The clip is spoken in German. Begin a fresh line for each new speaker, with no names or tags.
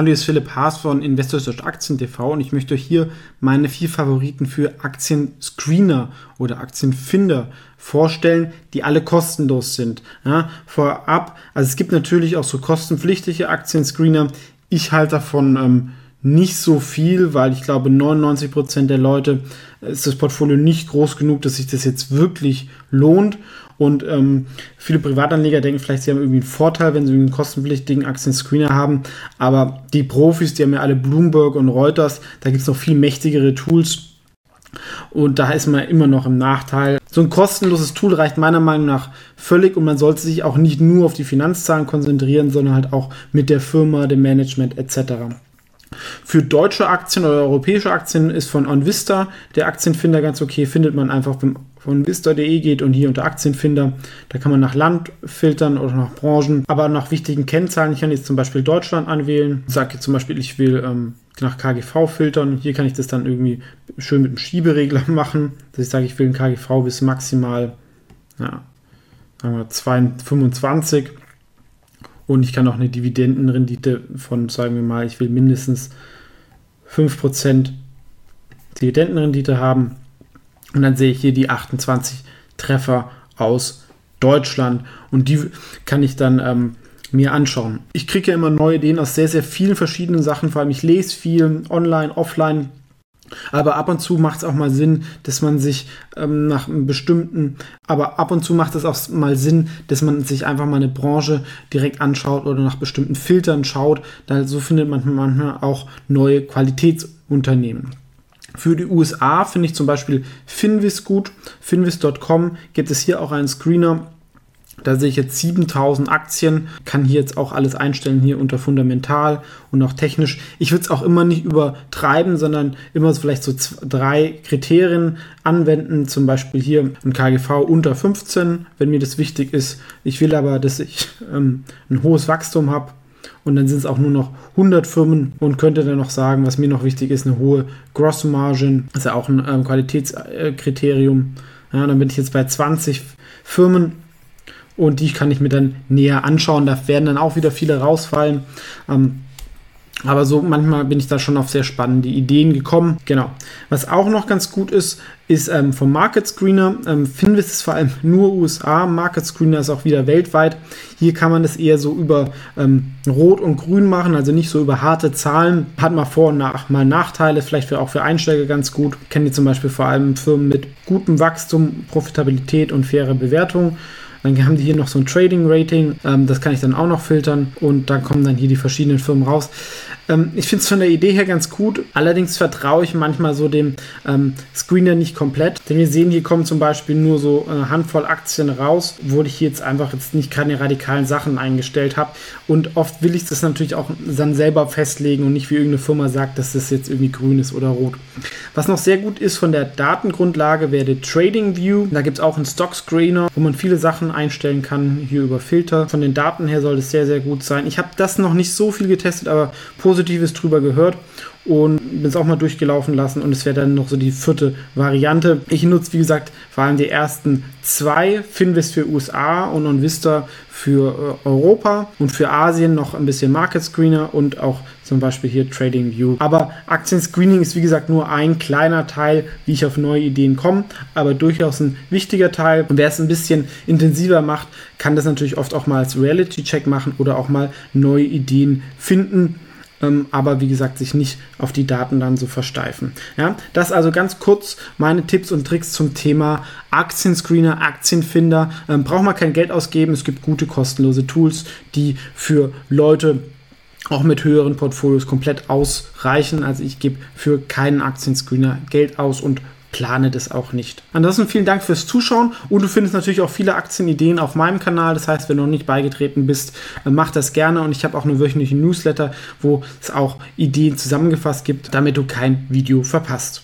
Hallo, hier ist Philipp Haas von Investors durch Aktien TV und ich möchte euch hier meine vier Favoriten für Aktien-Screener oder Aktienfinder vorstellen, die alle kostenlos sind. Ja, vorab, also es gibt natürlich auch so kostenpflichtige Aktien-Screener. Ich halte davon ähm, nicht so viel, weil ich glaube, 99% der Leute äh, ist das Portfolio nicht groß genug, dass sich das jetzt wirklich lohnt. Und ähm, viele Privatanleger denken vielleicht, sie haben irgendwie einen Vorteil, wenn sie einen kostenpflichtigen Aktien-Screener haben. Aber die Profis, die haben ja alle Bloomberg und Reuters, da gibt es noch viel mächtigere Tools. Und da ist man immer noch im Nachteil. So ein kostenloses Tool reicht meiner Meinung nach völlig und man sollte sich auch nicht nur auf die Finanzzahlen konzentrieren, sondern halt auch mit der Firma, dem Management etc. Für deutsche Aktien oder europäische Aktien ist von OnVista der Aktienfinder ganz okay. Findet man einfach, wenn von vista.de geht und hier unter Aktienfinder, da kann man nach Land filtern oder nach Branchen, aber nach wichtigen Kennzahlen. Ich kann jetzt zum Beispiel Deutschland anwählen. Sage jetzt zum Beispiel, ich will ähm, nach KGV filtern. Hier kann ich das dann irgendwie schön mit einem Schieberegler machen, dass ich sage, ich will ein KGV bis maximal ja, sagen wir 25 und ich kann auch eine Dividendenrendite von, sagen wir mal, ich will mindestens 5% Dividendenrendite haben. Und dann sehe ich hier die 28 Treffer aus Deutschland. Und die kann ich dann ähm, mir anschauen. Ich kriege ja immer neue Ideen aus sehr, sehr vielen verschiedenen Sachen. Vor allem ich lese viel online, offline. Aber ab und zu macht es auch mal Sinn, dass man sich ähm, nach einem bestimmten, aber ab und zu macht es auch mal Sinn, dass man sich einfach mal eine Branche direkt anschaut oder nach bestimmten Filtern schaut. Da, so findet man manchmal auch neue Qualitätsunternehmen. Für die USA finde ich zum Beispiel Finvis gut. Finvis.com gibt es hier auch einen Screener da sehe ich jetzt 7000 Aktien, kann hier jetzt auch alles einstellen, hier unter fundamental und auch technisch. Ich würde es auch immer nicht übertreiben, sondern immer vielleicht so zwei, drei Kriterien anwenden, zum Beispiel hier ein KGV unter 15, wenn mir das wichtig ist. Ich will aber, dass ich ähm, ein hohes Wachstum habe und dann sind es auch nur noch 100 Firmen und könnte dann noch sagen, was mir noch wichtig ist, eine hohe Gross Margin, das ist ja auch ein ähm, Qualitätskriterium. Ja, dann bin ich jetzt bei 20 Firmen und die kann ich mir dann näher anschauen. Da werden dann auch wieder viele rausfallen. Ähm, aber so manchmal bin ich da schon auf sehr spannende Ideen gekommen. Genau. Was auch noch ganz gut ist, ist ähm, vom Market Screener. Ähm, Finvis ist vor allem nur USA. Market Screener ist auch wieder weltweit. Hier kann man das eher so über ähm, Rot und Grün machen, also nicht so über harte Zahlen. Hat mal Vor- und nach, mal Nachteile, vielleicht für, auch für Einsteiger ganz gut. Kennen die zum Beispiel vor allem Firmen mit gutem Wachstum, Profitabilität und faire Bewertung. Dann haben die hier noch so ein Trading Rating, ähm, das kann ich dann auch noch filtern und dann kommen dann hier die verschiedenen Firmen raus. Ähm, ich finde es von der Idee her ganz gut, allerdings vertraue ich manchmal so dem ähm, Screener nicht komplett, denn wir sehen, hier kommen zum Beispiel nur so eine Handvoll Aktien raus, wo ich jetzt einfach jetzt nicht keine radikalen Sachen eingestellt habe und oft will ich das natürlich auch dann selber festlegen und nicht wie irgendeine Firma sagt, dass das jetzt irgendwie grün ist oder rot. Was noch sehr gut ist von der Datengrundlage wäre der Trading View. Da gibt es auch einen Stock Screener, wo man viele Sachen einstellen kann, hier über Filter. Von den Daten her soll es sehr, sehr gut sein. Ich habe das noch nicht so viel getestet, aber Positives drüber gehört und bin es auch mal durchgelaufen lassen und es wäre dann noch so die vierte Variante. Ich nutze, wie gesagt, vor allem die ersten zwei, Finvest für USA und OnVista für äh, Europa und für Asien noch ein bisschen Market Screener und auch zum Beispiel hier Trading View. Aber Aktien Screening ist wie gesagt nur ein kleiner Teil, wie ich auf neue Ideen komme, aber durchaus ein wichtiger Teil. Und wer es ein bisschen intensiver macht, kann das natürlich oft auch mal als Reality Check machen oder auch mal neue Ideen finden ähm, aber wie gesagt, sich nicht auf die Daten dann so versteifen. Ja, das also ganz kurz meine Tipps und Tricks zum Thema Aktienscreener, Aktienfinder. Ähm, braucht man kein Geld ausgeben, es gibt gute kostenlose Tools, die für Leute auch mit höheren Portfolios komplett ausreichen. Also ich gebe für keinen Aktienscreener Geld aus und plane das auch nicht. Ansonsten vielen Dank fürs Zuschauen und du findest natürlich auch viele Aktienideen auf meinem Kanal. Das heißt, wenn du noch nicht beigetreten bist, äh, mach das gerne und ich habe auch eine wöchentliche Newsletter, wo es auch Ideen zusammengefasst gibt, damit du kein Video verpasst.